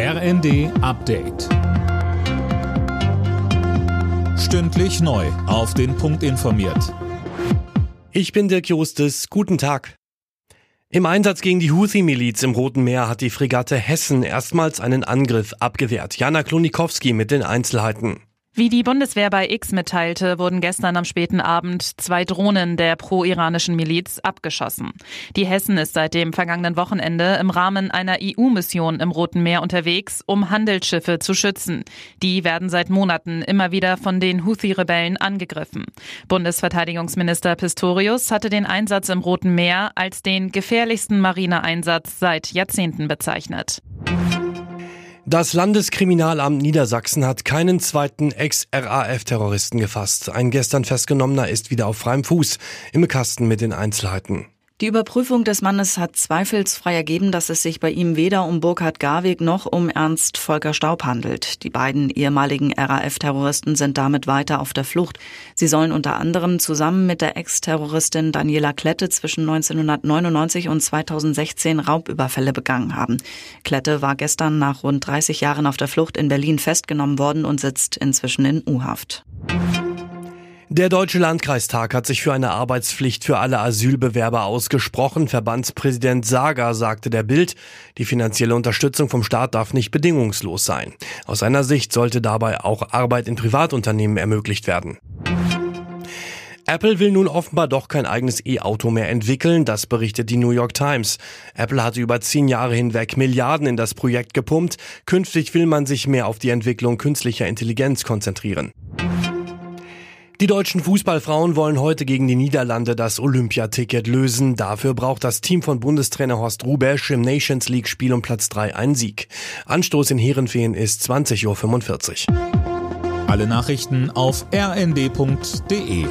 RND Update. Stündlich neu. Auf den Punkt informiert. Ich bin Dirk Jostes. Guten Tag. Im Einsatz gegen die Houthi-Miliz im Roten Meer hat die Fregatte Hessen erstmals einen Angriff abgewehrt. Jana Klonikowski mit den Einzelheiten. Wie die Bundeswehr bei X mitteilte, wurden gestern am späten Abend zwei Drohnen der pro-iranischen Miliz abgeschossen. Die Hessen ist seit dem vergangenen Wochenende im Rahmen einer EU-Mission im Roten Meer unterwegs, um Handelsschiffe zu schützen. Die werden seit Monaten immer wieder von den Houthi-Rebellen angegriffen. Bundesverteidigungsminister Pistorius hatte den Einsatz im Roten Meer als den gefährlichsten Marineeinsatz seit Jahrzehnten bezeichnet. Das Landeskriminalamt Niedersachsen hat keinen zweiten Ex-RAF-Terroristen gefasst. Ein gestern festgenommener ist wieder auf freiem Fuß. Im Kasten mit den Einzelheiten. Die Überprüfung des Mannes hat zweifelsfrei ergeben, dass es sich bei ihm weder um Burkhard Garweg noch um Ernst Volker Staub handelt. Die beiden ehemaligen RAF-Terroristen sind damit weiter auf der Flucht. Sie sollen unter anderem zusammen mit der Ex-Terroristin Daniela Klette zwischen 1999 und 2016 Raubüberfälle begangen haben. Klette war gestern nach rund 30 Jahren auf der Flucht in Berlin festgenommen worden und sitzt inzwischen in U-Haft. Der Deutsche Landkreistag hat sich für eine Arbeitspflicht für alle Asylbewerber ausgesprochen. Verbandspräsident Sager sagte der Bild, die finanzielle Unterstützung vom Staat darf nicht bedingungslos sein. Aus seiner Sicht sollte dabei auch Arbeit in Privatunternehmen ermöglicht werden. Apple will nun offenbar doch kein eigenes E-Auto mehr entwickeln, das berichtet die New York Times. Apple hatte über zehn Jahre hinweg Milliarden in das Projekt gepumpt. Künftig will man sich mehr auf die Entwicklung künstlicher Intelligenz konzentrieren. Die deutschen Fußballfrauen wollen heute gegen die Niederlande das Olympiaticket lösen. Dafür braucht das Team von Bundestrainer Horst Rubesch im Nations League Spiel um Platz 3 einen Sieg. Anstoß in Heerenveen ist 20.45 Uhr. Alle Nachrichten auf rnd.de